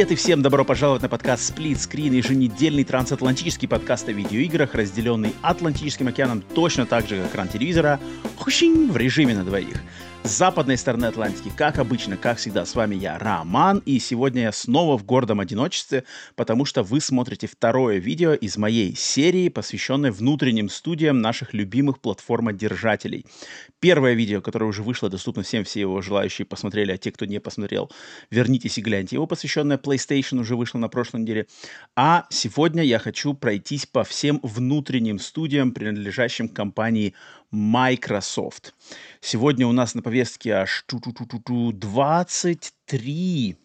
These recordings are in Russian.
Привет и всем добро пожаловать на подкаст Split Screen, еженедельный трансатлантический подкаст о видеоиграх, разделенный Атлантическим океаном точно так же, как экран телевизора, в режиме на двоих с западной стороны Атлантики, как обычно, как всегда, с вами я, Роман, и сегодня я снова в гордом одиночестве, потому что вы смотрите второе видео из моей серии, посвященной внутренним студиям наших любимых платформодержателей. Первое видео, которое уже вышло, доступно всем, все его желающие посмотрели, а те, кто не посмотрел, вернитесь и гляньте его, посвященное PlayStation, уже вышло на прошлой неделе. А сегодня я хочу пройтись по всем внутренним студиям, принадлежащим компании Microsoft. Сегодня у нас на повестке аж 23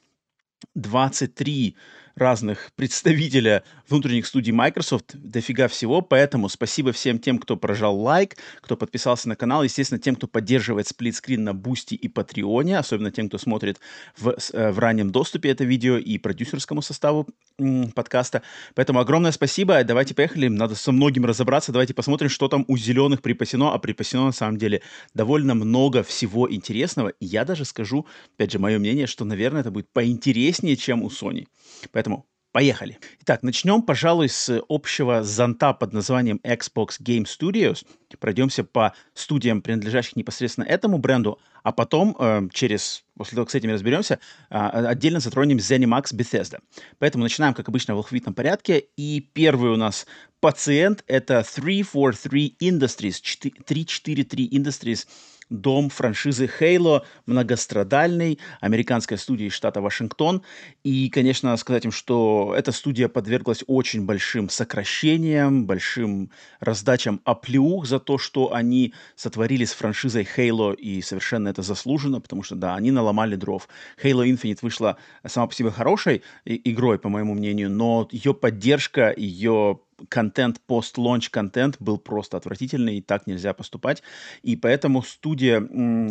23 разных представителя внутренних студий Microsoft, дофига всего, поэтому спасибо всем тем, кто прожал лайк, кто подписался на канал, естественно, тем, кто поддерживает сплитскрин на Бусти и Патреоне, особенно тем, кто смотрит в, э, в раннем доступе это видео и продюсерскому составу м, подкаста. Поэтому огромное спасибо, давайте поехали, надо со многим разобраться, давайте посмотрим, что там у зеленых припасено, а припасено на самом деле довольно много всего интересного, и я даже скажу, опять же, мое мнение, что, наверное, это будет поинтереснее, чем у Sony. Поэтому Поэтому поехали. Итак, начнем, пожалуй, с общего зонта под названием Xbox Game Studios. Пройдемся по студиям, принадлежащих непосредственно этому бренду, а потом, э, через, после того, как с этим разберемся, э, отдельно затронем ZeniMax Bethesda. Поэтому начинаем, как обычно, в алфавитном порядке. И первый у нас пациент — это 343 Industries, 343 Industries — дом франшизы Halo, многострадальный, американская студия из штата Вашингтон. И, конечно, сказать им, что эта студия подверглась очень большим сокращениям, большим раздачам оплеух за то, что они сотворили с франшизой Halo, и совершенно это заслуженно, потому что, да, они наломали дров. Halo Infinite вышла сама по себе хорошей игрой, по моему мнению, но ее поддержка, ее контент, пост-лонч контент был просто отвратительный, и так нельзя поступать. И поэтому студия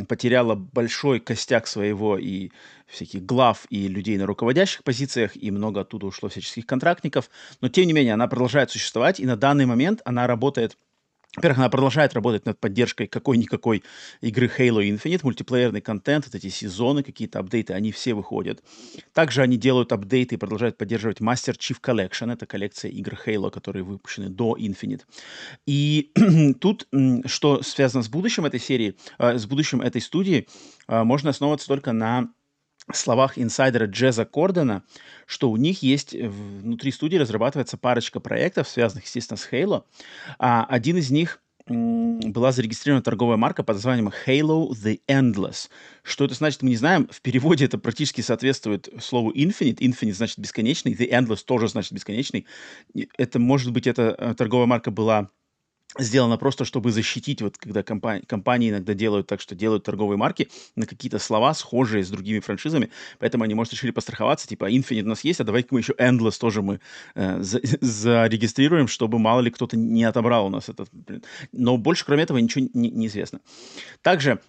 потеряла большой костяк своего и всяких глав и людей на руководящих позициях, и много оттуда ушло всяческих контрактников. Но, тем не менее, она продолжает существовать, и на данный момент она работает во-первых, она продолжает работать над поддержкой какой-никакой игры Halo Infinite, мультиплеерный контент, вот эти сезоны, какие-то апдейты, они все выходят. Также они делают апдейты и продолжают поддерживать Master Chief Collection, это коллекция игр Halo, которые выпущены до Infinite. И тут, что связано с будущим этой серии, э, с будущим этой студии, э, можно основываться только на словах инсайдера Джеза Кордона, что у них есть внутри студии разрабатывается парочка проектов, связанных, естественно, с Halo. А один из них была зарегистрирована торговая марка под названием Halo The Endless. Что это значит, мы не знаем. В переводе это практически соответствует слову Infinite. Infinite значит бесконечный, The Endless тоже значит бесконечный. Это, может быть, эта э, торговая марка была сделано просто, чтобы защитить, вот когда компании, компании иногда делают так, что делают торговые марки на какие-то слова, схожие с другими франшизами, поэтому они, может, решили постраховаться, типа, Infinite у нас есть, а давайте мы еще Endless тоже мы э, за, зарегистрируем, чтобы мало ли кто-то не отобрал у нас этот. Но больше, кроме этого, ничего не, не. Также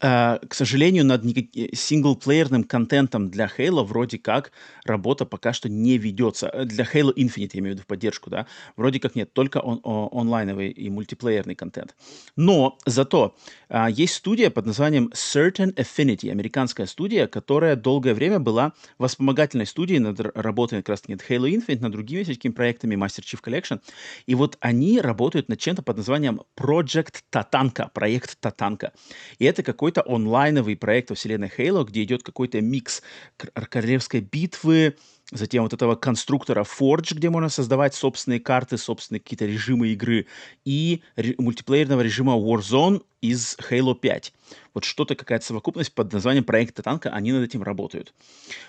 к сожалению, над никак... синглплеерным контентом для Halo вроде как работа пока что не ведется. Э, для Halo Infinite, я имею в виду в поддержку, да, вроде как нет, только он, о, онлайновый и мультиплеерный контент. Но зато uh, есть студия под названием Certain Affinity, американская студия, которая долгое время была воспомогательной студией над работой как раз над Halo Infinite, над другими всякими проектами Master Chief Collection. И вот они работают над чем-то под названием Project Tatanka, проект Tatanka. И это какой какой-то онлайновый проект во вселенной Halo, где идет какой-то микс королевской битвы, затем вот этого конструктора Forge, где можно создавать собственные карты, собственные какие-то режимы игры, и мультиплеерного режима Warzone из Halo 5 вот что-то, какая-то совокупность под названием проекта танка, они над этим работают.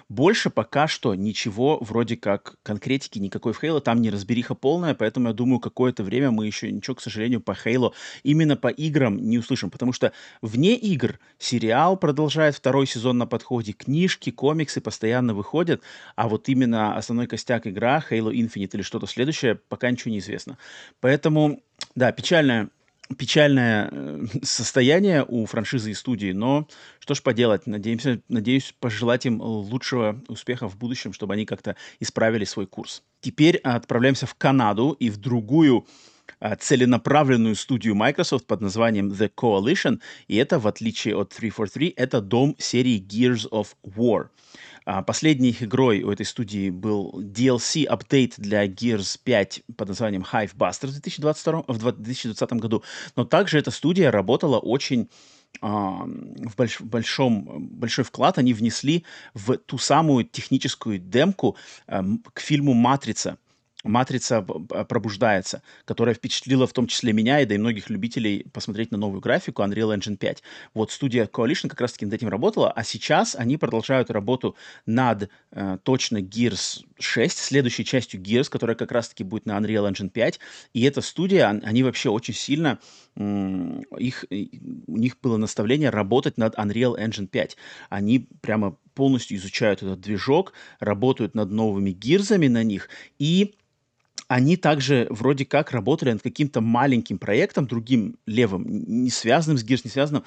Больше пока что ничего вроде как конкретики никакой в Halo, там не разбериха полная, поэтому я думаю, какое-то время мы еще ничего, к сожалению, по Halo именно по играм не услышим, потому что вне игр сериал продолжает второй сезон на подходе, книжки, комиксы постоянно выходят, а вот именно основной костяк игра, Halo Infinite или что-то следующее, пока ничего не известно. Поэтому, да, печальная печальное э, состояние у франшизы и студии, но что ж поделать, надеемся, надеюсь пожелать им лучшего успеха в будущем, чтобы они как-то исправили свой курс. Теперь отправляемся в Канаду и в другую целенаправленную студию Microsoft под названием The Coalition, и это, в отличие от 343, это дом серии Gears of War. А, последней игрой у этой студии был DLC-апдейт для Gears 5 под названием Hive Buster в 2022, в 2020 году. Но также эта студия работала очень а, в больш, большом, большой вклад они внесли в ту самую техническую демку а, к фильму «Матрица», матрица пробуждается, которая впечатлила в том числе меня и да и многих любителей посмотреть на новую графику Unreal Engine 5. Вот студия Coalition как раз-таки над этим работала, а сейчас они продолжают работу над э, точно Gears 6, следующей частью Gears, которая как раз-таки будет на Unreal Engine 5. И эта студия, они вообще очень сильно, их, у них было наставление работать над Unreal Engine 5. Они прямо полностью изучают этот движок, работают над новыми гирзами на них и они также вроде как работали над каким-то маленьким проектом, другим левым, не связанным с Gears, не связанным,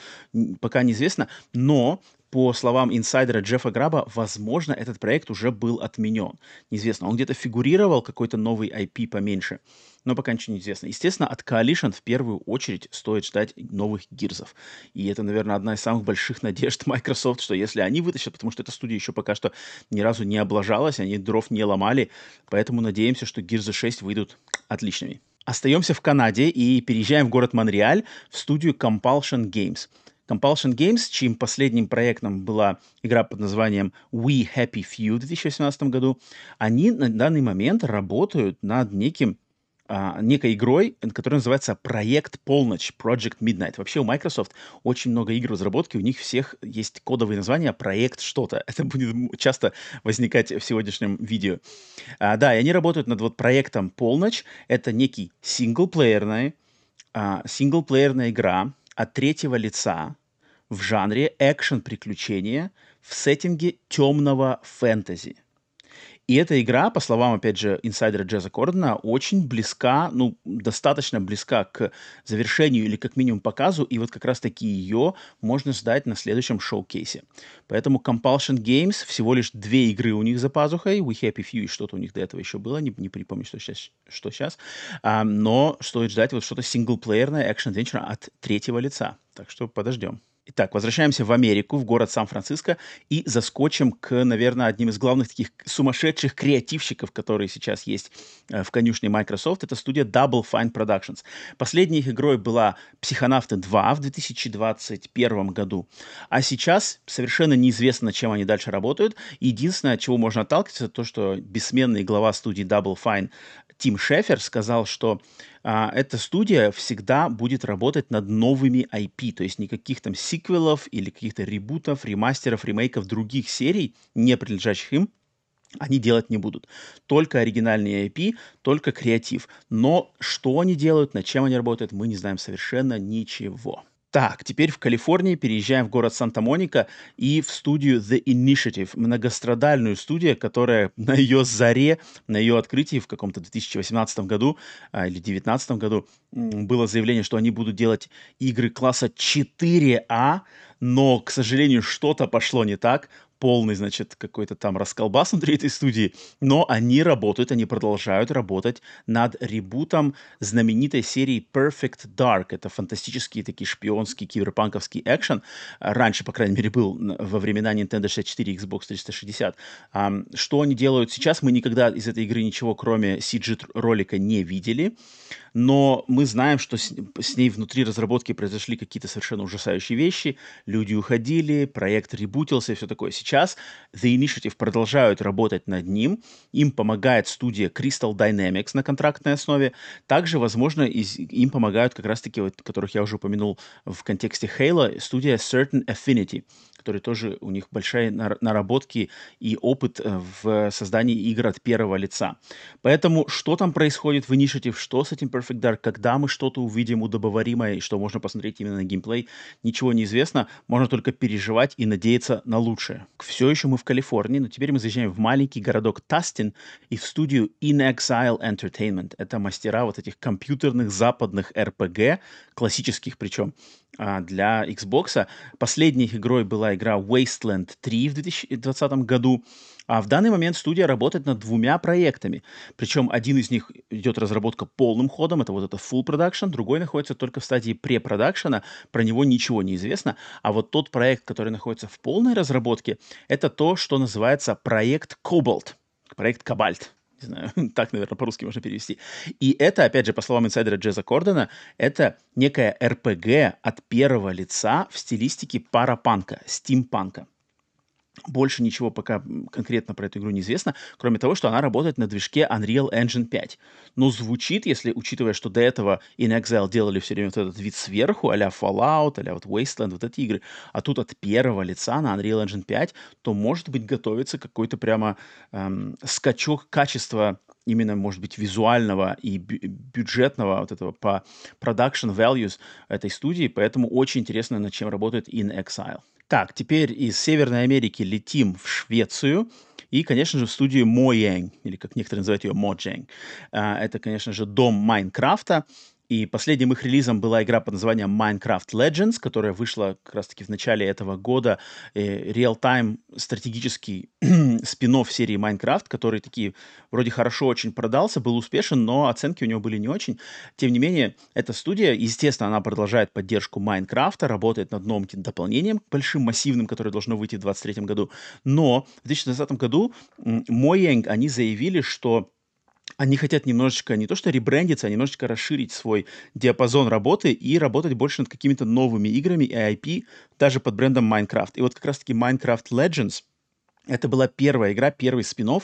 пока неизвестно, но по словам инсайдера Джеффа Граба, возможно, этот проект уже был отменен. Неизвестно, он где-то фигурировал, какой-то новый IP поменьше но пока ничего не известно. Естественно, от Coalition в первую очередь стоит ждать новых гирзов. И это, наверное, одна из самых больших надежд Microsoft, что если они вытащат, потому что эта студия еще пока что ни разу не облажалась, они дров не ломали, поэтому надеемся, что гирзы 6 выйдут отличными. Остаемся в Канаде и переезжаем в город Монреаль в студию Compulsion Games. Compulsion Games, чьим последним проектом была игра под названием We Happy Few в 2018 году, они на данный момент работают над неким а, некой игрой, которая называется «Проект Полночь», Project Midnight. Вообще у Microsoft очень много игр в разработке, у них всех есть кодовые названия «Проект что-то». Это будет часто возникать в сегодняшнем видео. А, да, и они работают над вот проектом «Полночь». Это некий синглплеерная, а, синглплеерная игра от третьего лица в жанре экшен-приключения в сеттинге темного фэнтези. И эта игра, по словам, опять же, инсайдера Джеза Кордона, очень близка, ну, достаточно близка к завершению или как минимум показу, и вот как раз-таки ее можно ждать на следующем шоу-кейсе. Поэтому Compulsion Games, всего лишь две игры у них за пазухой, We Happy Few и что-то у них до этого еще было, не, не припомню, что сейчас, что сейчас. А, но стоит ждать вот что-то синглплеерное, экшн-адвенчура от третьего лица. Так что подождем. Итак, возвращаемся в Америку, в город Сан-Франциско, и заскочим к, наверное, одним из главных таких сумасшедших креативщиков, которые сейчас есть э, в конюшне Microsoft. Это студия Double Fine Productions. Последней их игрой была «Психонавты 2» в 2021 году. А сейчас совершенно неизвестно, чем они дальше работают. Единственное, от чего можно отталкиваться, то, что бессменный глава студии Double Fine Тим Шефер сказал, что а, эта студия всегда будет работать над новыми IP, то есть никаких там сиквелов или каких-то ребутов, ремастеров, ремейков других серий, не принадлежащих им, они делать не будут. Только оригинальные IP, только креатив. Но что они делают, над чем они работают, мы не знаем совершенно ничего. Так, теперь в Калифорнии переезжаем в город Санта-Моника и в студию The Initiative, многострадальную студию, которая на ее заре, на ее открытии в каком-то 2018 году а, или 2019 году было заявление, что они будут делать игры класса 4А, но, к сожалению, что-то пошло не так полный, значит, какой-то там расколбас внутри этой студии, но они работают, они продолжают работать над ребутом знаменитой серии Perfect Dark. Это фантастический такие шпионский киберпанковский экшен. Раньше, по крайней мере, был во времена Nintendo 64 Xbox 360. Что они делают сейчас, мы никогда из этой игры ничего, кроме CG-ролика, не видели но мы знаем, что с, с ней внутри разработки произошли какие-то совершенно ужасающие вещи, люди уходили, проект ребутился и все такое. Сейчас The Initiative продолжают работать над ним, им помогает студия Crystal Dynamics на контрактной основе, также, возможно, из, им помогают как раз-таки, вот, которых я уже упомянул в контексте Halo, студия Certain Affinity. Которые тоже у них большие наработки и опыт э, в создании игр от первого лица. Поэтому что там происходит в Initiative, что с этим Perfect Dark, когда мы что-то увидим удобоваримое, и что можно посмотреть именно на геймплей, ничего не известно. Можно только переживать и надеяться на лучшее. Все еще мы в Калифорнии, но теперь мы заезжаем в маленький городок Тастин и в студию In Exile Entertainment. Это мастера вот этих компьютерных западных RPG, классических причем, для Xbox. Последней игрой была игра Wasteland 3 в 2020 году. А в данный момент студия работает над двумя проектами. Причем один из них идет разработка полным ходом, это вот это full production, другой находится только в стадии препродакшена, про него ничего не известно. А вот тот проект, который находится в полной разработке, это то, что называется проект Cobalt, проект Кобальт не знаю, так, наверное, по-русски можно перевести. И это, опять же, по словам инсайдера Джеза Кордона, это некая РПГ от первого лица в стилистике парапанка, стимпанка. Больше ничего пока конкретно про эту игру не известно, кроме того, что она работает на движке Unreal Engine 5. Но звучит, если учитывая, что до этого In Exile делали все время вот этот вид сверху, а Fallout, а вот Wasteland, вот эти игры, а тут от первого лица на Unreal Engine 5, то может быть готовится какой-то прямо эм, скачок качества именно, может быть, визуального и бюджетного вот этого по production values этой студии, поэтому очень интересно, над чем работает In Exile. Так, теперь из Северной Америки летим в Швецию. И, конечно же, в студию Mojang, или как некоторые называют ее Mojang. А, это, конечно же, дом Майнкрафта. И последним их релизом была игра под названием Minecraft Legends, которая вышла как раз-таки в начале этого года. Реал-тайм стратегический спин серии Minecraft, который такие вроде хорошо очень продался, был успешен, но оценки у него были не очень. Тем не менее, эта студия, естественно, она продолжает поддержку Майнкрафта, работает над новым дополнением, большим, массивным, которое должно выйти в 2023 году. Но в 2020 году Mojang, они заявили, что они хотят немножечко не то что ребрендиться, а немножечко расширить свой диапазон работы и работать больше над какими-то новыми играми и IP, даже под брендом Minecraft. И вот как раз-таки Minecraft Legends — это была первая игра, первый спин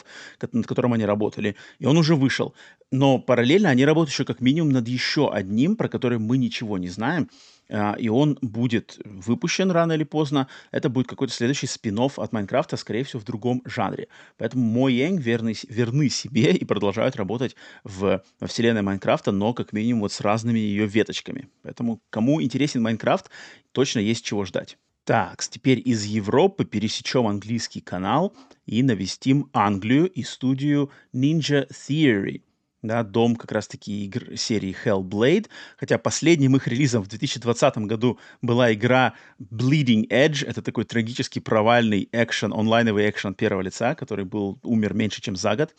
над которым они работали, и он уже вышел. Но параллельно они работают еще как минимум над еще одним, про который мы ничего не знаем, и он будет выпущен рано или поздно. Это будет какой-то следующий спин от Майнкрафта, скорее всего, в другом жанре. Поэтому Mojang верны, верны себе и продолжают работать в, во вселенной Майнкрафта, но как минимум вот с разными ее веточками. Поэтому кому интересен Майнкрафт, точно есть чего ждать. Так, теперь из Европы пересечем английский канал и навестим Англию и студию Ninja Theory – да, дом как раз-таки игр серии Hellblade, хотя последним их релизом в 2020 году была игра Bleeding Edge, это такой трагически провальный экшен, онлайновый экшен первого лица, который был, умер меньше, чем за год.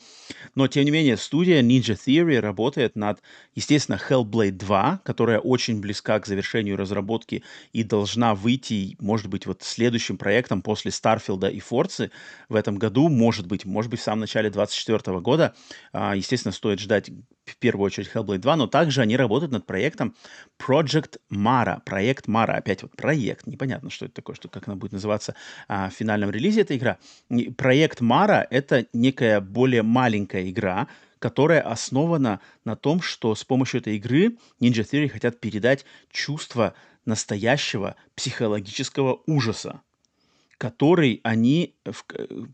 Но, тем не менее, студия Ninja Theory работает над, естественно, Hellblade 2, которая очень близка к завершению разработки и должна выйти, может быть, вот следующим проектом после Starfield и Forza в этом году, может быть, может быть, в самом начале 2024 года. А, естественно, стоит ждать в первую очередь Hellblade 2, но также они работают над проектом Project Mara. Проект Mara. Опять вот проект. Непонятно, что это такое, что, как она будет называться а, в финальном релизе эта игра. Проект Mara — это некая более маленькая игра, которая основана на том, что с помощью этой игры Ninja Theory хотят передать чувство настоящего психологического ужаса который они в,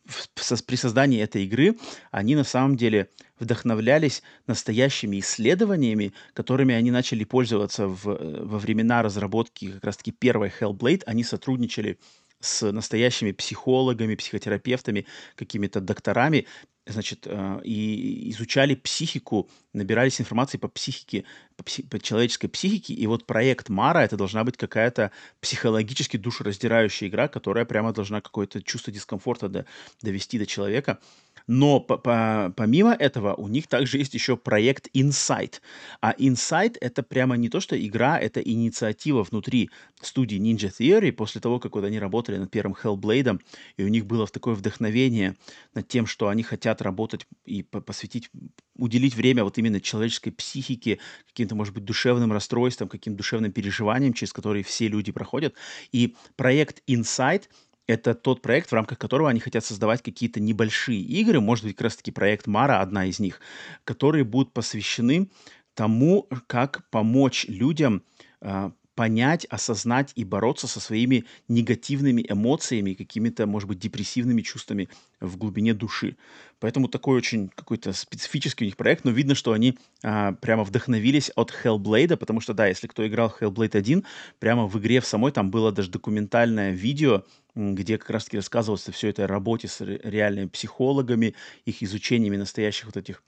в, при создании этой игры, они на самом деле вдохновлялись настоящими исследованиями, которыми они начали пользоваться в, во времена разработки как раз-таки первой Hellblade. Они сотрудничали с настоящими психологами, психотерапевтами, какими-то докторами, значит, э, и изучали психику, набирались информации по психике, по, пси, по человеческой психике, и вот проект Мара это должна быть какая-то психологически душераздирающая игра, которая прямо должна какое-то чувство дискомфорта до, довести до человека. Но по по помимо этого у них также есть еще проект Insight. А Insight это прямо не то, что игра, это инициатива внутри студии Ninja Theory после того, как вот они работали над первым Hellblade, и у них было такое вдохновение над тем, что они хотят работать и посвятить, уделить время вот именно человеческой психике, каким-то, может быть, душевным расстройствам, каким-то душевным переживаниям, через которые все люди проходят. И проект Insight — это тот проект, в рамках которого они хотят создавать какие-то небольшие игры, может быть, как раз-таки проект Мара, одна из них, которые будут посвящены тому, как помочь людям э, понять, осознать и бороться со своими негативными эмоциями, какими-то, может быть, депрессивными чувствами в глубине души. Поэтому такой очень какой-то специфический у них проект, но видно, что они а, прямо вдохновились от Hellblade, потому что, да, если кто играл Hellblade 1, прямо в игре в самой там было даже документальное видео, где как раз-таки рассказывалось все это работе с реальными психологами, их изучениями настоящих вот этих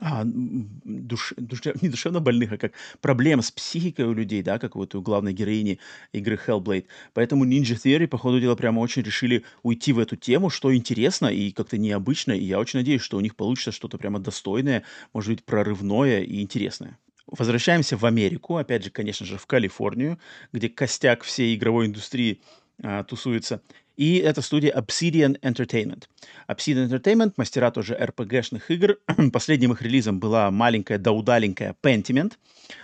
а, душ, душе, не душевно больных, а как проблем с психикой у людей, да, как вот у главной героини игры Hellblade. Поэтому Ninja Theory, по ходу дела, прямо очень решили уйти в эту тему, что интересно и как-то необычно, и я очень надеюсь, что у них получится что-то прямо достойное, может быть, прорывное и интересное. Возвращаемся в Америку, опять же, конечно же, в Калифорнию, где костяк всей игровой индустрии а, тусуется. И это студия Obsidian Entertainment. Obsidian Entertainment, мастера тоже RPG-шных игр. Последним их релизом была маленькая да удаленькая Pentiment.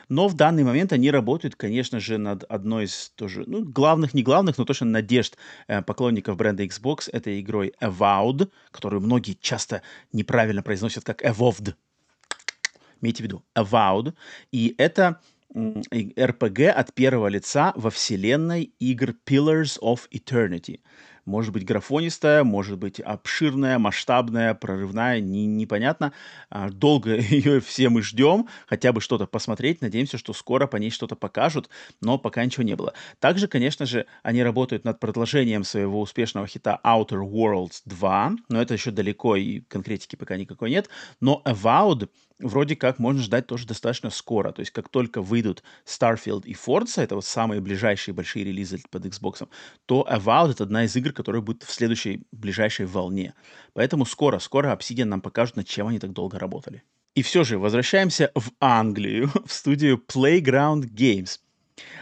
Но в данный момент они работают, конечно же, над одной из тоже, ну, главных, не главных, но точно надежд э, поклонников бренда Xbox, этой игрой Avowed, которую многие часто неправильно произносят как Evolved. Имейте в виду, Avowed. И это RPG от первого лица во вселенной игр Pillars of Eternity. Может быть графонистая, может быть обширная, масштабная, прорывная, не, непонятно. А, долго ее все мы ждем, хотя бы что-то посмотреть. Надеемся, что скоро по ней что-то покажут, но пока ничего не было. Также, конечно же, они работают над продолжением своего успешного хита Outer Worlds 2, но это еще далеко и конкретики пока никакой нет. Но Avowed вроде как можно ждать тоже достаточно скоро. То есть как только выйдут Starfield и Forza, это вот самые ближайшие большие релизы под Xbox, то Avowed — это одна из игр, которая будет в следующей ближайшей волне. Поэтому скоро, скоро Obsidian нам покажут, над чем они так долго работали. И все же возвращаемся в Англию, в студию Playground Games.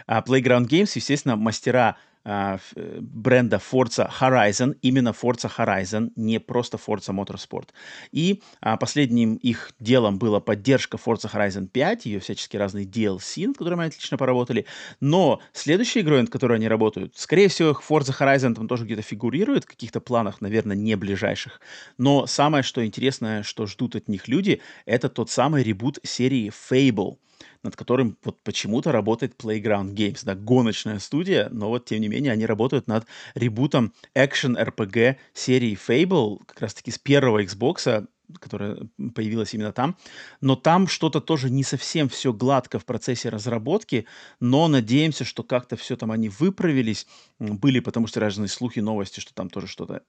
А Playground Games, естественно, мастера бренда Forza Horizon, именно Forza Horizon, не просто Forza Motorsport. И а, последним их делом была поддержка Forza Horizon 5, ее всяческие разные DLC, над которыми они отлично поработали. Но следующей игрой, над которой они работают, скорее всего, Forza Horizon там тоже где-то фигурирует в каких-то планах, наверное, не ближайших. Но самое, что интересное, что ждут от них люди, это тот самый ребут серии Fable — над которым вот почему-то работает Playground Games, да, гоночная студия, но вот тем не менее они работают над ребутом экшен RPG серии Fable, как раз-таки с первого Xbox, которая появилась именно там. Но там что-то тоже не совсем все гладко в процессе разработки, но надеемся, что как-то все там они выправились. Были, потому что разные слухи, новости, что там тоже что-то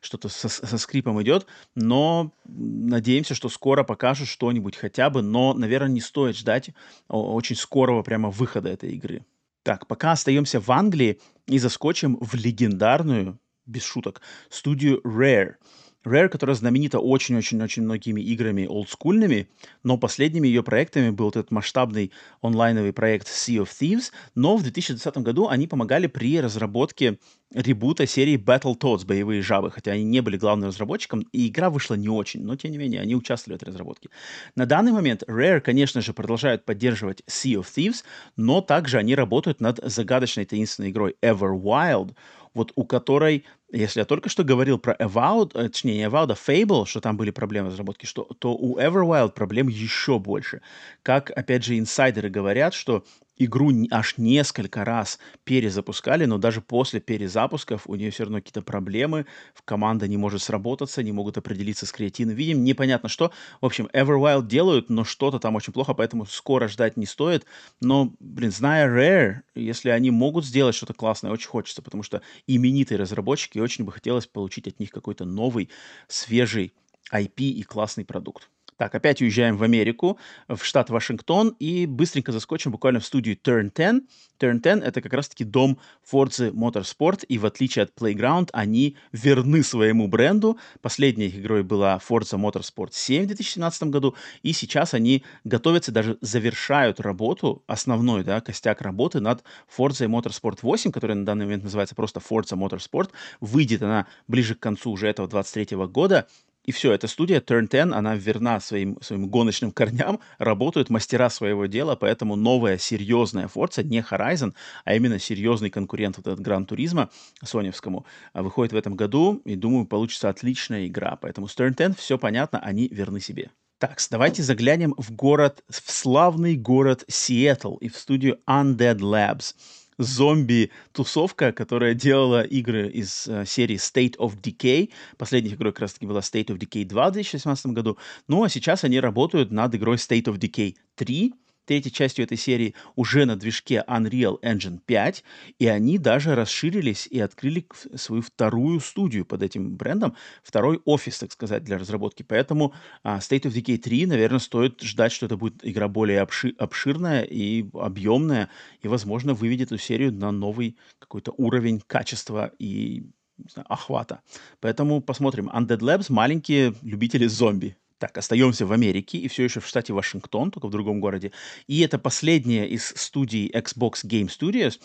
что-то со, со скрипом идет. Но надеемся, что скоро покажут что-нибудь хотя бы. Но, наверное, не стоит ждать очень скорого прямо выхода этой игры. Так, пока остаемся в Англии и заскочим в легендарную, без шуток, студию Rare – Rare, которая знаменита очень-очень-очень многими играми олдскульными, но последними ее проектами был этот масштабный онлайновый проект Sea of Thieves, но в 2020 году они помогали при разработке ребута серии Battletoads «Боевые жабы», хотя они не были главным разработчиком, и игра вышла не очень, но тем не менее они участвовали в этой разработке. На данный момент Rare, конечно же, продолжают поддерживать Sea of Thieves, но также они работают над загадочной таинственной игрой Everwild, вот у которой, если я только что говорил про Avowed, э, точнее, не Avowed, а Fable, что там были проблемы разработки, что, то у Everwild проблем еще больше. Как, опять же, инсайдеры говорят, что игру аж несколько раз перезапускали, но даже после перезапусков у нее все равно какие-то проблемы, команда не может сработаться, не могут определиться с креативным видим, непонятно что. В общем, Everwild делают, но что-то там очень плохо, поэтому скоро ждать не стоит. Но, блин, зная Rare, если они могут сделать что-то классное, очень хочется, потому что именитые разработчики, очень бы хотелось получить от них какой-то новый, свежий IP и классный продукт. Так, опять уезжаем в Америку, в штат Вашингтон, и быстренько заскочим буквально в студию Turn 10. Turn 10 — это как раз-таки дом Forza Motorsport, и в отличие от Playground, они верны своему бренду. Последней их игрой была Forza Motorsport 7 в 2017 году, и сейчас они готовятся, даже завершают работу, основной, да, костяк работы над Forza Motorsport 8, которая на данный момент называется просто Forza Motorsport. Выйдет она ближе к концу уже этого 23 года, и все, эта студия Turn 10, она верна своим, своим гоночным корням, работают мастера своего дела, поэтому новая серьезная Forza, не Horizon, а именно серьезный конкурент вот этот Гран Туризма соневскому, а, выходит в этом году, и думаю, получится отличная игра. Поэтому с Turn 10 все понятно, они верны себе. Так, давайте заглянем в город, в славный город Сиэтл и в студию Undead Labs. Зомби-тусовка, которая делала игры из э, серии State of Decay. Последней игрой как раз-таки была State of Decay 2 в 2018 году. Ну а сейчас они работают над игрой State of Decay 3, третьей частью этой серии уже на движке Unreal Engine 5, и они даже расширились и открыли свою вторую студию под этим брендом, второй офис, так сказать, для разработки. Поэтому uh, State of Decay 3, наверное, стоит ждать, что это будет игра более обши- обширная и объемная, и, возможно, выведет эту серию на новый какой-то уровень качества и знаю, охвата. Поэтому посмотрим. Undead Labs — маленькие любители зомби. Так, остаемся в Америке и все еще в штате Вашингтон, только в другом городе. И это последняя из студий Xbox Game Studios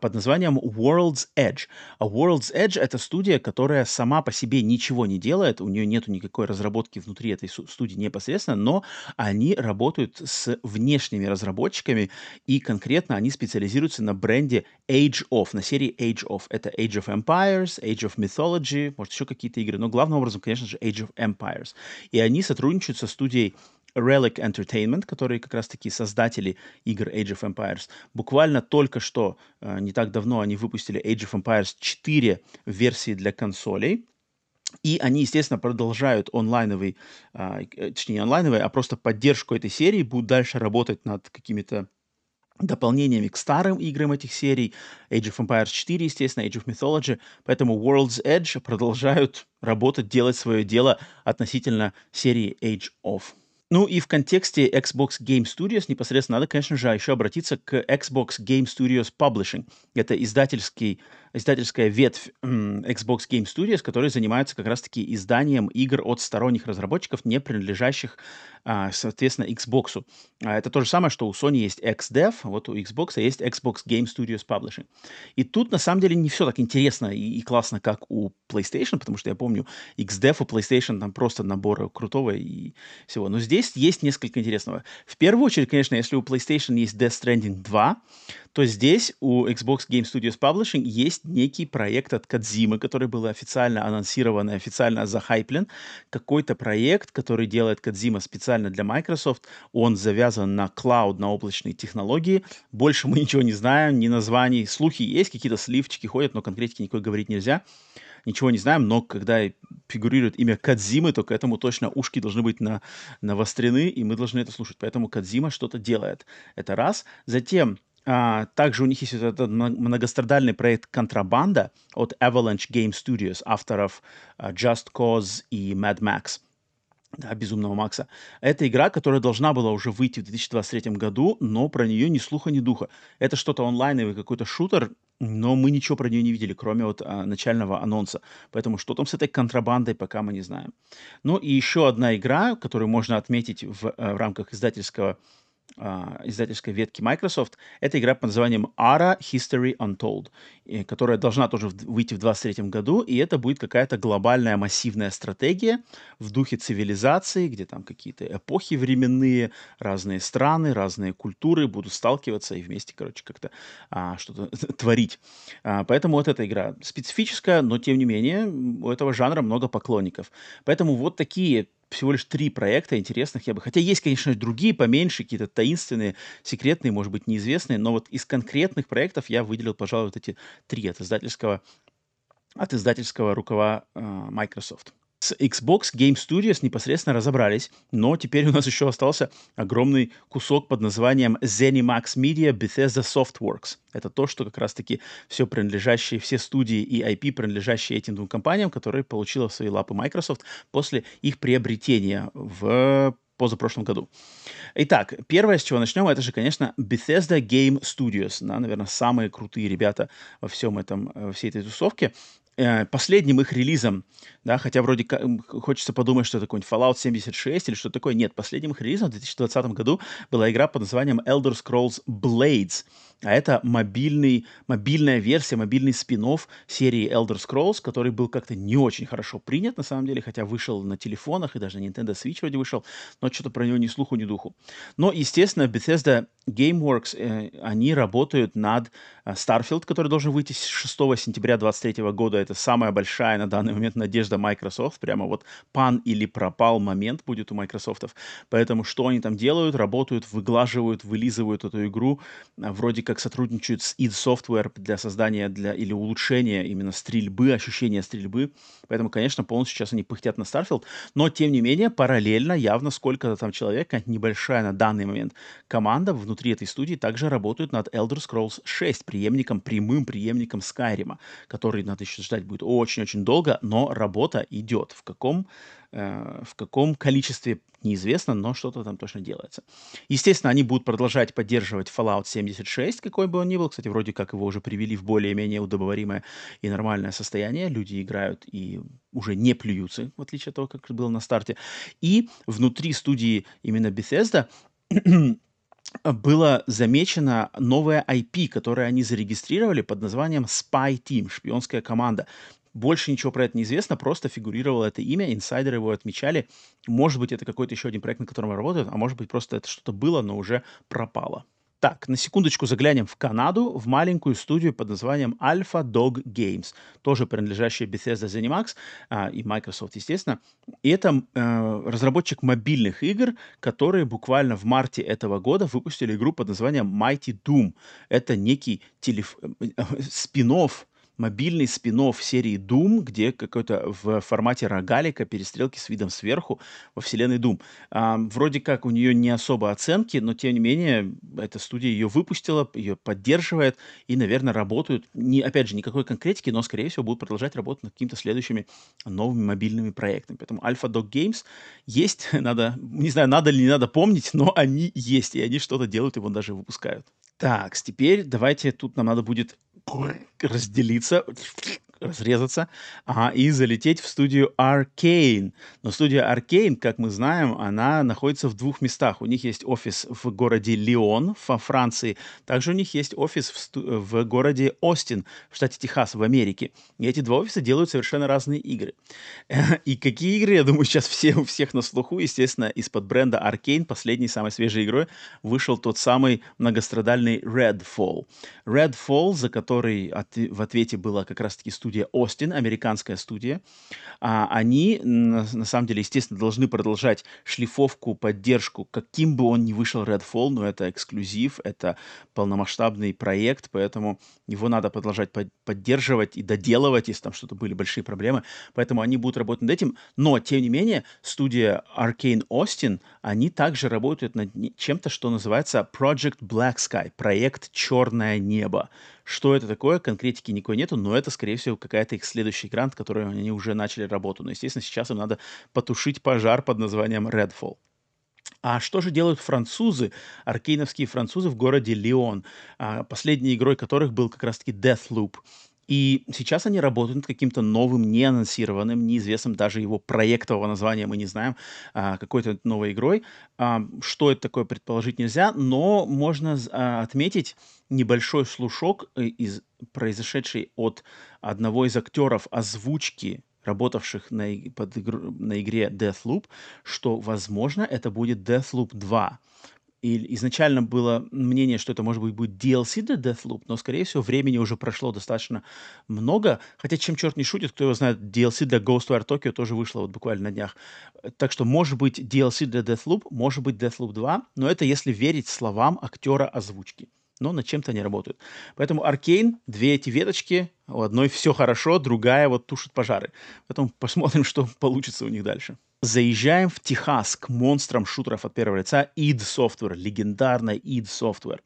под названием World's Edge. А World's Edge — это студия, которая сама по себе ничего не делает, у нее нет никакой разработки внутри этой студии непосредственно, но они работают с внешними разработчиками, и конкретно они специализируются на бренде Age of, на серии Age of. Это Age of Empires, Age of Mythology, может, еще какие-то игры, но главным образом, конечно же, Age of Empires. И они сотрудничают со студией Relic Entertainment, которые как раз-таки создатели игр Age of Empires. Буквально только что, э, не так давно, они выпустили Age of Empires 4 версии для консолей. И они, естественно, продолжают онлайновый, а, э, точнее, не онлайновый, а просто поддержку этой серии, будут дальше работать над какими-то дополнениями к старым играм этих серий, Age of Empires 4, естественно, Age of Mythology, поэтому World's Edge продолжают работать, делать свое дело относительно серии Age of. Ну и в контексте Xbox Game Studios непосредственно надо, конечно же, еще обратиться к Xbox Game Studios Publishing. Это издательский издательская ветвь Xbox Game Studios, которая занимается как раз-таки изданием игр от сторонних разработчиков, не принадлежащих, а, соответственно, Xbox. А, это то же самое, что у Sony есть XDev, вот у Xbox есть Xbox Game Studios Publishing. И тут, на самом деле, не все так интересно и, и классно, как у PlayStation, потому что я помню, XDev у PlayStation там просто набор крутого и всего. Но здесь есть несколько интересного. В первую очередь, конечно, если у PlayStation есть Death Stranding 2, то здесь у Xbox Game Studios Publishing есть некий проект от Кадзимы, который был официально анонсирован и официально захайплен. Какой-то проект, который делает Кадзима специально для Microsoft. Он завязан на клауд, на облачные технологии. Больше мы ничего не знаем, ни названий. Слухи есть, какие-то сливчики ходят, но конкретики никакой говорить нельзя ничего не знаем, но когда фигурирует имя Кадзимы, то к этому точно ушки должны быть на, навострены, и мы должны это слушать. Поэтому Кадзима что-то делает. Это раз. Затем а, также у них есть вот этот многострадальный проект «Контрабанда» от Avalanche Game Studios, авторов uh, Just Cause и Mad Max. Да, «Безумного Макса». Это игра, которая должна была уже выйти в 2023 году, но про нее ни слуха, ни духа. Это что-то онлайновый какой-то шутер, но мы ничего про нее не видели, кроме вот а, начального анонса. Поэтому что там с этой контрабандой, пока мы не знаем. Ну и еще одна игра, которую можно отметить в, э, в рамках издательского а, издательской ветки Microsoft. Это игра под названием Ara History Untold, которая должна тоже выйти в 2023 году, и это будет какая-то глобальная массивная стратегия в духе цивилизации, где там какие-то эпохи временные, разные страны, разные культуры будут сталкиваться и вместе, короче, как-то а, что-то творить. А, поэтому вот эта игра специфическая, но тем не менее у этого жанра много поклонников. Поэтому вот такие всего лишь три проекта интересных я бы... Хотя есть, конечно, другие поменьше, какие-то таинственные, секретные, может быть, неизвестные, но вот из конкретных проектов я выделил, пожалуй, вот эти три от издательского, от издательского рукава э, Microsoft. С Xbox Game Studios непосредственно разобрались, но теперь у нас еще остался огромный кусок под названием ZeniMax Media Bethesda Softworks. Это то, что как раз-таки все принадлежащие, все студии и IP, принадлежащие этим двум компаниям, которые получила в свои лапы Microsoft после их приобретения в позапрошлом году. Итак, первое, с чего начнем, это же, конечно, Bethesda Game Studios. Да, наверное, самые крутые ребята во всем этом, во всей этой тусовке. Э, последним их релизом, да, хотя вроде как, хочется подумать, что это какой-нибудь Fallout 76 или что такое. Нет, последним их релизом в 2020 году была игра под названием Elder Scrolls Blades. А это мобильный, мобильная версия, мобильный спин серии Elder Scrolls, который был как-то не очень хорошо принят, на самом деле, хотя вышел на телефонах и даже на Nintendo Switch вроде вышел, но что-то про него ни слуху, ни духу. Но, естественно, Bethesda GameWorks, э, они работают над э, Starfield, который должен выйти с 6 сентября 2023 года. Это самая большая на данный момент надежда Microsoft. Прямо вот пан или пропал момент будет у Microsoft. Поэтому что они там делают? Работают, выглаживают, вылизывают эту игру. Э, вроде как сотрудничают с id Software для создания для, или улучшения именно стрельбы, ощущения стрельбы. Поэтому, конечно, полностью сейчас они пыхтят на Starfield. Но, тем не менее, параллельно явно сколько-то там человек, небольшая на данный момент команда внутри этой студии также работают над Elder Scrolls 6, преемником, прямым преемником Skyrim, который надо еще ждать будет очень-очень долго, но работа идет. В каком, в каком количестве неизвестно, но что-то там точно делается. Естественно, они будут продолжать поддерживать Fallout 76, какой бы он ни был. Кстати, вроде как его уже привели в более-менее удобоваримое и нормальное состояние. Люди играют и уже не плюются, в отличие от того, как было на старте. И внутри студии именно Bethesda было замечено новое IP, которое они зарегистрировали под названием Spy Team, шпионская команда. Больше ничего про это не известно, просто фигурировало это имя, инсайдеры его отмечали. Может быть, это какой-то еще один проект, на котором работают, а может быть, просто это что-то было, но уже пропало. Так, на секундочку заглянем в Канаду, в маленькую студию под названием Alpha Dog Games, тоже принадлежащая Bethesda ZeniMax а, и Microsoft, естественно. И это э, разработчик мобильных игр, которые буквально в марте этого года выпустили игру под названием Mighty Doom. Это некий телеф... Э, э, спин мобильный спин серии Doom, где какой-то в формате рогалика перестрелки с видом сверху во вселенной Doom. А, вроде как у нее не особо оценки, но тем не менее эта студия ее выпустила, ее поддерживает и, наверное, работают. Не, опять же, никакой конкретики, но, скорее всего, будут продолжать работать над какими-то следующими новыми мобильными проектами. Поэтому Alpha Dog Games есть, надо, не знаю, надо ли не надо помнить, но они есть, и они что-то делают, его даже выпускают. Так, теперь давайте, тут нам надо будет разделиться разрезаться а, и залететь в студию Arcane. Но студия Arcane, как мы знаем, она находится в двух местах. У них есть офис в городе Лион во Франции. Также у них есть офис в, сту- в городе Остин в штате Техас в Америке. И эти два офиса делают совершенно разные игры. И какие игры, я думаю, сейчас все, у всех на слуху. Естественно, из-под бренда Arcane последней самой свежей игрой вышел тот самый многострадальный Redfall. Redfall, за который от, в ответе была как раз-таки студия студия Остин, американская студия. А, они, на, на самом деле, естественно, должны продолжать шлифовку, поддержку, каким бы он ни вышел Redfall, но это эксклюзив, это полномасштабный проект, поэтому его надо продолжать под, поддерживать и доделывать, если там что-то были большие проблемы. Поэтому они будут работать над этим. Но, тем не менее, студия Arcane Austin, они также работают над чем-то, что называется Project Black Sky, проект «Черное небо». Что это такое, конкретики никакой нету, но это, скорее всего, какая-то их следующий грант, который они уже начали работу. Но, естественно, сейчас им надо потушить пожар под названием Redfall. А что же делают французы, аркейновские французы в городе Лион, а, последней игрой которых был как раз-таки Deathloop. И сейчас они работают над каким-то новым, неанонсированным, неизвестным даже его проектового названия мы не знаем, а, какой-то новой игрой. А, что это такое, предположить нельзя, но можно а, отметить небольшой слушок, э, из, произошедший от одного из актеров озвучки работавших на, под игру, на игре Deathloop, что, возможно, это будет Deathloop 2 и изначально было мнение, что это, может быть, будет DLC для Deathloop, но, скорее всего, времени уже прошло достаточно много. Хотя, чем черт не шутит, кто его знает, DLC для Ghostwire Tokyo тоже вышло вот буквально на днях. Так что, может быть, DLC для Deathloop, может быть, Deathloop 2, но это если верить словам актера озвучки. Но над чем-то они работают. Поэтому Аркейн, две эти веточки, у одной все хорошо, другая вот тушит пожары. Поэтому посмотрим, что получится у них дальше. Заезжаем в Техас к монстрам шутеров от первого лица id Software, легендарная id Software.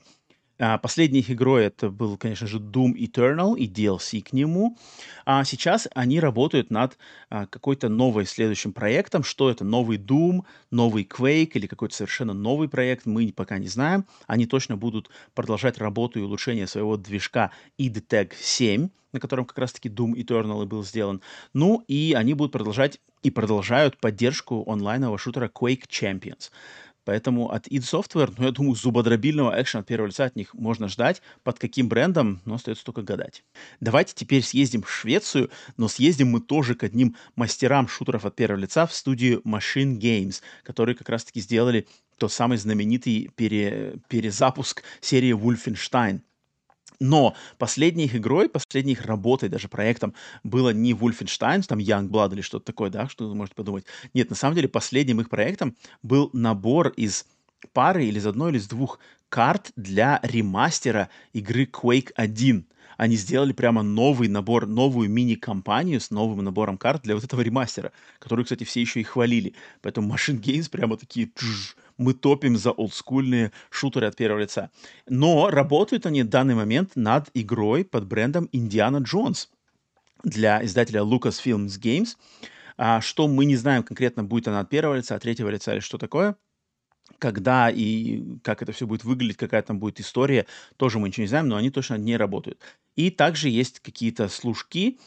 А, последней их игрой это был, конечно же, Doom Eternal и DLC к нему. А сейчас они работают над а, какой-то новой следующим проектом. Что это? Новый Doom, новый Quake или какой-то совершенно новый проект, мы пока не знаем. Они точно будут продолжать работу и улучшение своего движка id Tag 7, на котором как раз-таки Doom Eternal и был сделан. Ну и они будут продолжать и продолжают поддержку онлайнового шутера Quake Champions. Поэтому от id Software, ну, я думаю, зубодробильного экшена от первого лица от них можно ждать. Под каким брендом, но остается только гадать. Давайте теперь съездим в Швецию, но съездим мы тоже к одним мастерам шутеров от первого лица в студию Machine Games, которые как раз-таки сделали тот самый знаменитый пере, перезапуск серии Wolfenstein. Но последней их игрой, последней их работой, даже проектом, было не Wolfenstein, там Youngblood или что-то такое, да, что вы можете подумать. Нет, на самом деле последним их проектом был набор из пары или из одной или из двух карт для ремастера игры Quake 1 они сделали прямо новый набор, новую мини-компанию с новым набором карт для вот этого ремастера, который, кстати, все еще и хвалили. Поэтому Machine Games прямо такие мы топим за олдскульные шутеры от первого лица. Но работают они в данный момент над игрой под брендом Индиана Джонс для издателя Lucasfilms Games. А, что мы не знаем конкретно, будет она от первого лица, от третьего лица или что такое когда и как это все будет выглядеть, какая там будет история, тоже мы ничего не знаем, но они точно не работают. И также есть какие-то служки,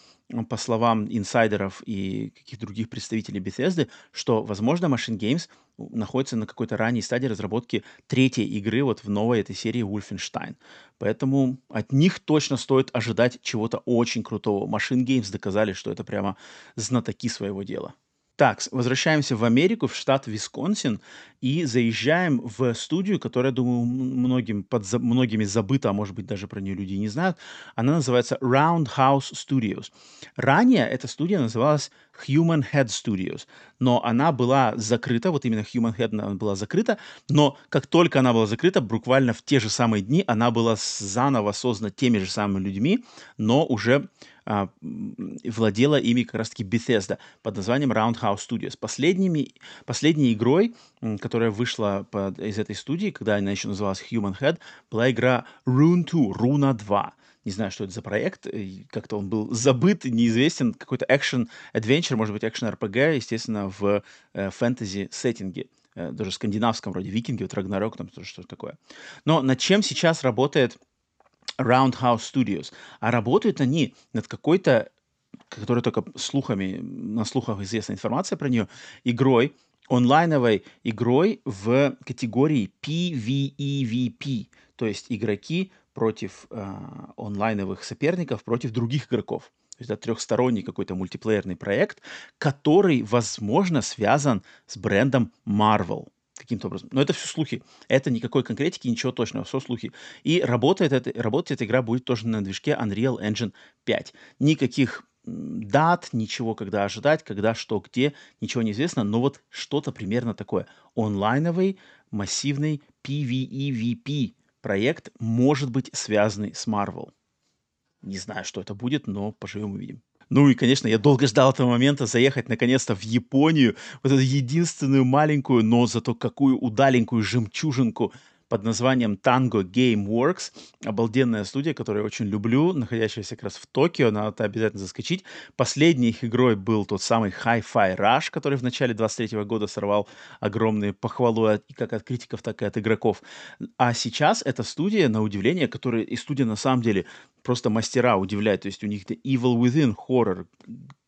по словам инсайдеров и каких-то других представителей Bethesda, что, возможно, Machine Games находится на какой-то ранней стадии разработки третьей игры вот в новой этой серии Wolfenstein. Поэтому от них точно стоит ожидать чего-то очень крутого. Machine Games доказали, что это прямо знатоки своего дела. Так, возвращаемся в Америку, в штат Висконсин, и заезжаем в студию, которая, думаю, многим, под многими забыта, а может быть даже про нее люди не знают. Она называется Roundhouse Studios. Ранее эта студия называлась Human Head Studios, но она была закрыта, вот именно Human Head она была закрыта, но как только она была закрыта, буквально в те же самые дни она была заново создана теми же самыми людьми, но уже а, владела ими как раз-таки Bethesda под названием Roundhouse Studios. Последними, последней игрой, которая вышла под, из этой студии, когда она еще называлась Human Head, была игра Rune 2, Руна 2. Не знаю, что это за проект, как-то он был забыт, неизвестен, какой-то экшен-адвенчер, может быть, экшен-РПГ, естественно, в э, фэнтези-сеттинге э, даже скандинавском, вроде викинги, вот Рагнарёк, там что-то такое. Но над чем сейчас работает Roundhouse Studios. А работают они над какой-то, которая только слухами, на слухах известна информация про нее, игрой, онлайновой игрой в категории PvEVP, то есть игроки против э, онлайновых соперников, против других игроков. То есть это трехсторонний какой-то мультиплеерный проект, который, возможно, связан с брендом Marvel каким-то образом. Но это все слухи. Это никакой конкретики, ничего точного, все слухи. И работает, это, работает эта игра будет тоже на движке Unreal Engine 5. Никаких дат, ничего, когда ожидать, когда, что, где, ничего не известно, но вот что-то примерно такое. Онлайновый, массивный PvEVP проект может быть связанный с Marvel. Не знаю, что это будет, но поживем увидим. Ну и, конечно, я долго ждал этого момента заехать наконец-то в Японию, вот эту единственную маленькую, но зато какую удаленькую жемчужинку под названием Tango Gameworks. Обалденная студия, которую я очень люблю, находящаяся как раз в Токио, надо обязательно заскочить. Последней их игрой был тот самый Hi-Fi Rush, который в начале 23 года сорвал огромные похвалы как от критиков, так и от игроков. А сейчас эта студия, на удивление, которая и студия на самом деле просто мастера удивляет. То есть у них Evil Within хоррор,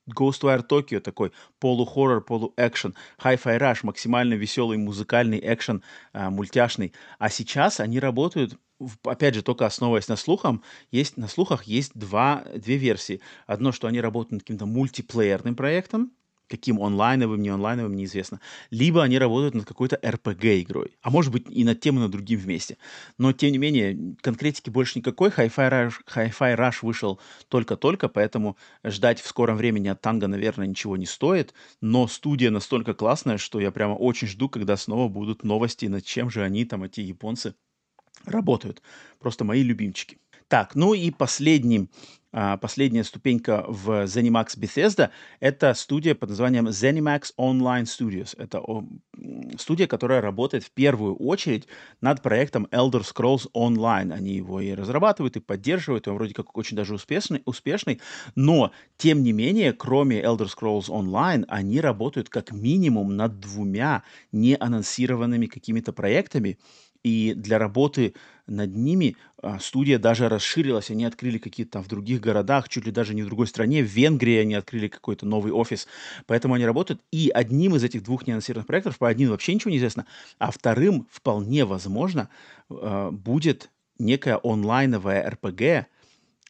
Ghostwire Tokyo такой полухоррор, полуэкшен, Hi-Fi Rush максимально веселый музыкальный экшен, а, мультяшный. А сейчас они работают опять же, только основываясь на слухам, есть, на слухах есть два, две версии. Одно, что они работают над каким-то мультиплеерным проектом, каким онлайновым, не онлайновым, неизвестно. Либо они работают над какой-то RPG-игрой, а может быть и над тем, и над другим вместе. Но, тем не менее, конкретики больше никакой. Hi-Fi Rush, Hi-Fi Rush вышел только-только, поэтому ждать в скором времени от Танго, наверное, ничего не стоит. Но студия настолько классная, что я прямо очень жду, когда снова будут новости, над чем же они, там, эти японцы, работают. Просто мои любимчики. Так, ну и последним последняя ступенька в ZeniMax Bethesda — это студия под названием ZeniMax Online Studios. Это студия, которая работает в первую очередь над проектом Elder Scrolls Online. Они его и разрабатывают, и поддерживают, он вроде как очень даже успешный, успешный. Но, тем не менее, кроме Elder Scrolls Online, они работают как минимум над двумя неанонсированными какими-то проектами, и для работы над ними а, студия даже расширилась. Они открыли какие-то там в других городах, чуть ли даже не в другой стране. В Венгрии они открыли какой-то новый офис. Поэтому они работают. И одним из этих двух неанонсированных проектов, по одним вообще ничего не известно, а вторым вполне возможно а, будет некая онлайновая РПГ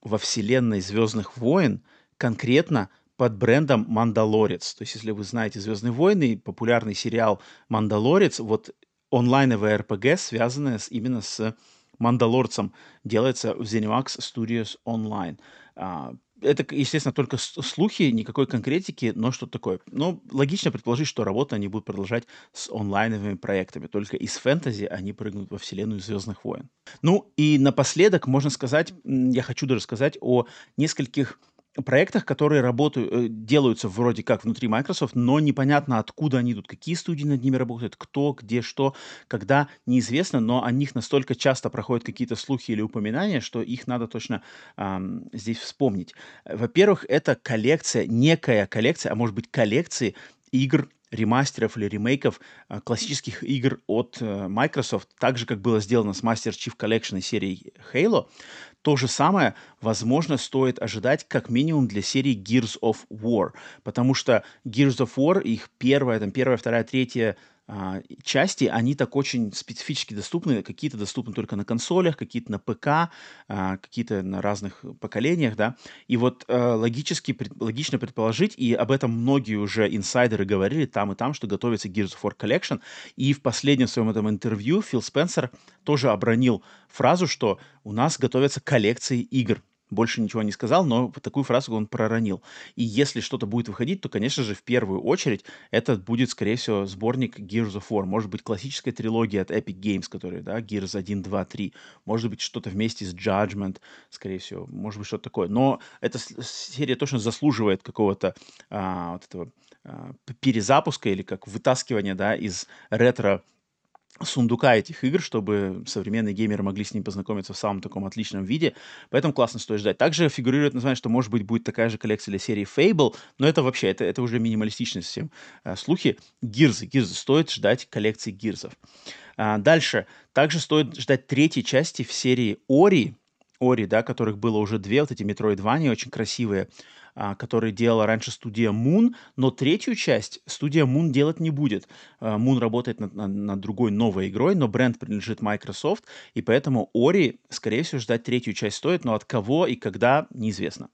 во вселенной Звездных войн, конкретно под брендом «Мандалорец». То есть, если вы знаете «Звездные войны», популярный сериал «Мандалорец», вот онлайновое RPG, связанное с, именно с Мандалорцем, делается в ZeniMax Studios Online. А, это, естественно, только слухи, никакой конкретики, но что-то такое. Но логично предположить, что работу они будут продолжать с онлайновыми проектами. Только из фэнтези они прыгнут во вселенную Звездных войн. Ну и напоследок, можно сказать, я хочу даже сказать о нескольких проектах, которые работают, э, делаются вроде как внутри Microsoft, но непонятно, откуда они идут, какие студии над ними работают, кто, где, что, когда, неизвестно, но о них настолько часто проходят какие-то слухи или упоминания, что их надо точно ам, здесь вспомнить. Во-первых, это коллекция, некая коллекция, а может быть коллекции игр ремастеров или ремейков а, классических игр от э, Microsoft, так же, как было сделано с Master Chief Collection серии Halo, то же самое, возможно, стоит ожидать как минимум для серии Gears of War, потому что Gears of War, их первая, там, первая, вторая, третья а, части, они так очень специфически доступны. Какие-то доступны только на консолях, какие-то на ПК, а, какие-то на разных поколениях, да. И вот а, логически, логично предположить, и об этом многие уже инсайдеры говорили там и там, что готовится Gears of War Collection. И в последнем своем этом интервью Фил Спенсер тоже обронил фразу, что у нас готовятся коллекции игр больше ничего не сказал, но такую фразу он проронил. И если что-то будет выходить, то, конечно же, в первую очередь это будет, скорее всего, сборник Gears of War. Может быть, классическая трилогия от Epic Games, которые, да, Gears 1, 2, 3. Может быть, что-то вместе с Judgment, скорее всего. Может быть, что-то такое. Но эта серия точно заслуживает какого-то а, вот этого а, перезапуска или как вытаскивания, да, из ретро сундука этих игр, чтобы современные геймеры могли с ним познакомиться в самом таком отличном виде. Поэтому классно стоит ждать. Также фигурирует название, что, может быть, будет такая же коллекция для серии Fable, но это вообще, это, это уже минималистичные совсем э, слухи. Гирзы, гирзы. Стоит ждать коллекции гирзов. А, дальше. Также стоит ждать третьей части в серии Ори, Ори, да, которых было уже две, вот эти Metroidvania очень красивые который делала раньше студия Moon, но третью часть студия Moon делать не будет. А, Moon работает над, над, над другой новой игрой, но бренд принадлежит Microsoft, и поэтому Ori, скорее всего, ждать третью часть стоит, но от кого и когда неизвестно.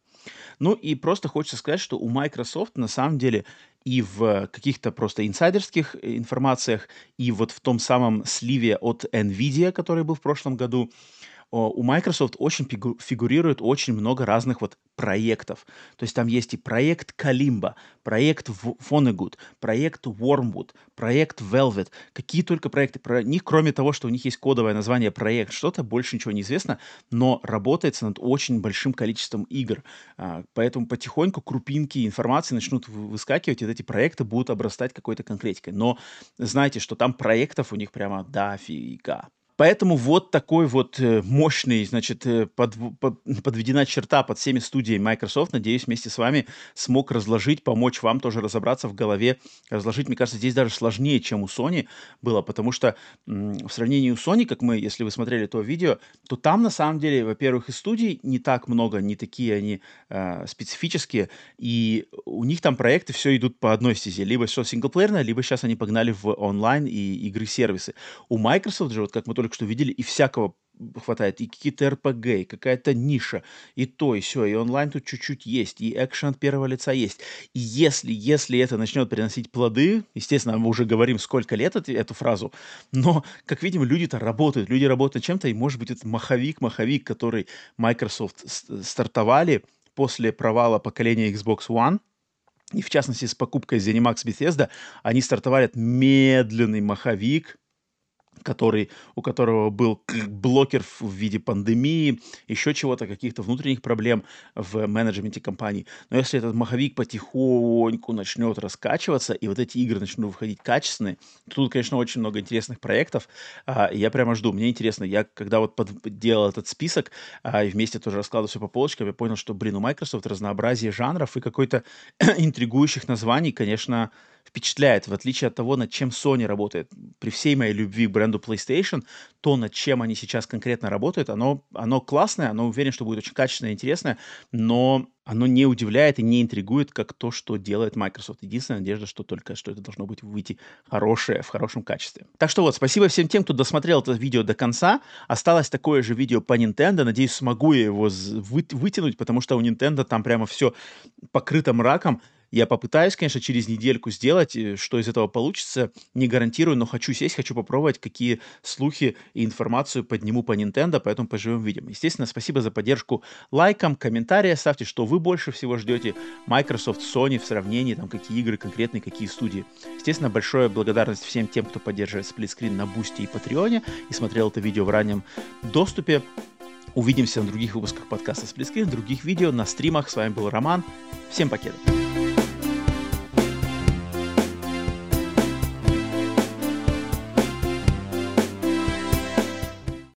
Ну и просто хочется сказать, что у Microsoft на самом деле и в каких-то просто инсайдерских информациях, и вот в том самом сливе от NVIDIA, который был в прошлом году, у Microsoft очень фигурирует очень много разных вот проектов. То есть там есть и проект Kalimba, проект Vonnegut, проект Wormwood, проект Velvet. Какие только проекты про них, кроме того, что у них есть кодовое название проект, что-то больше ничего не известно, но работается над очень большим количеством игр. А, поэтому потихоньку крупинки информации начнут выскакивать, и вот эти проекты будут обрастать какой-то конкретикой. Но знаете, что там проектов у них прямо дофига. Поэтому вот такой вот э, мощный, значит, э, под, под, подведена черта под всеми студиями Microsoft. Надеюсь, вместе с вами смог разложить, помочь вам тоже разобраться в голове. Разложить, мне кажется, здесь даже сложнее, чем у Sony было, потому что в сравнении с Sony, как мы, если вы смотрели то видео, то там на самом деле, во-первых, и студий не так много, не такие они э, специфические, и у них там проекты все идут по одной стезе. Либо что синглплеерное, либо сейчас они погнали в онлайн и игры-сервисы. У Microsoft же, вот как мы только только что видели, и всякого хватает, и какие-то РПГ, и какая-то ниша, и то, и все, и онлайн тут чуть-чуть есть, и экшен от первого лица есть. И если, если это начнет приносить плоды, естественно, мы уже говорим, сколько лет эту, эту фразу, но, как видим, люди-то работают, люди работают чем-то, и, может быть, это маховик, маховик, который Microsoft стартовали после провала поколения Xbox One, и в частности с покупкой ZeniMax Bethesda, они стартовали медленный маховик, который, у которого был блокер в виде пандемии, еще чего-то, каких-то внутренних проблем в менеджменте компании. Но если этот маховик потихоньку начнет раскачиваться, и вот эти игры начнут выходить качественные, то тут, конечно, очень много интересных проектов. А, я прямо жду. Мне интересно, я когда вот под, делал этот список а, и вместе тоже раскладывал все по полочкам, я понял, что, блин, у Microsoft разнообразие жанров и какой-то интригующих названий, конечно, впечатляет, в отличие от того, над чем Sony работает. При всей моей любви к бренду PlayStation, то, над чем они сейчас конкретно работают, оно, оно классное, оно уверен, что будет очень качественное и интересное, но оно не удивляет и не интригует, как то, что делает Microsoft. Единственная надежда, что только что это должно быть выйти хорошее, в хорошем качестве. Так что вот, спасибо всем тем, кто досмотрел это видео до конца. Осталось такое же видео по Nintendo. Надеюсь, смогу я его вы, вытянуть, потому что у Nintendo там прямо все покрыто мраком. Я попытаюсь, конечно, через недельку сделать, э, что из этого получится. Не гарантирую, но хочу сесть, хочу попробовать, какие слухи и информацию подниму по Nintendo, поэтому поживем видим. Естественно, спасибо за поддержку лайком, комментарии ставьте, что вы больше всего ждете. Microsoft, Sony в сравнении, там, какие игры конкретные, какие студии. Естественно, большое благодарность всем тем, кто поддерживает сплитскрин на Бусти и Патреоне и смотрел это видео в раннем доступе. Увидимся на других выпусках подкаста Сплитскрин, других видео, на стримах. С вами был Роман. Всем покеда.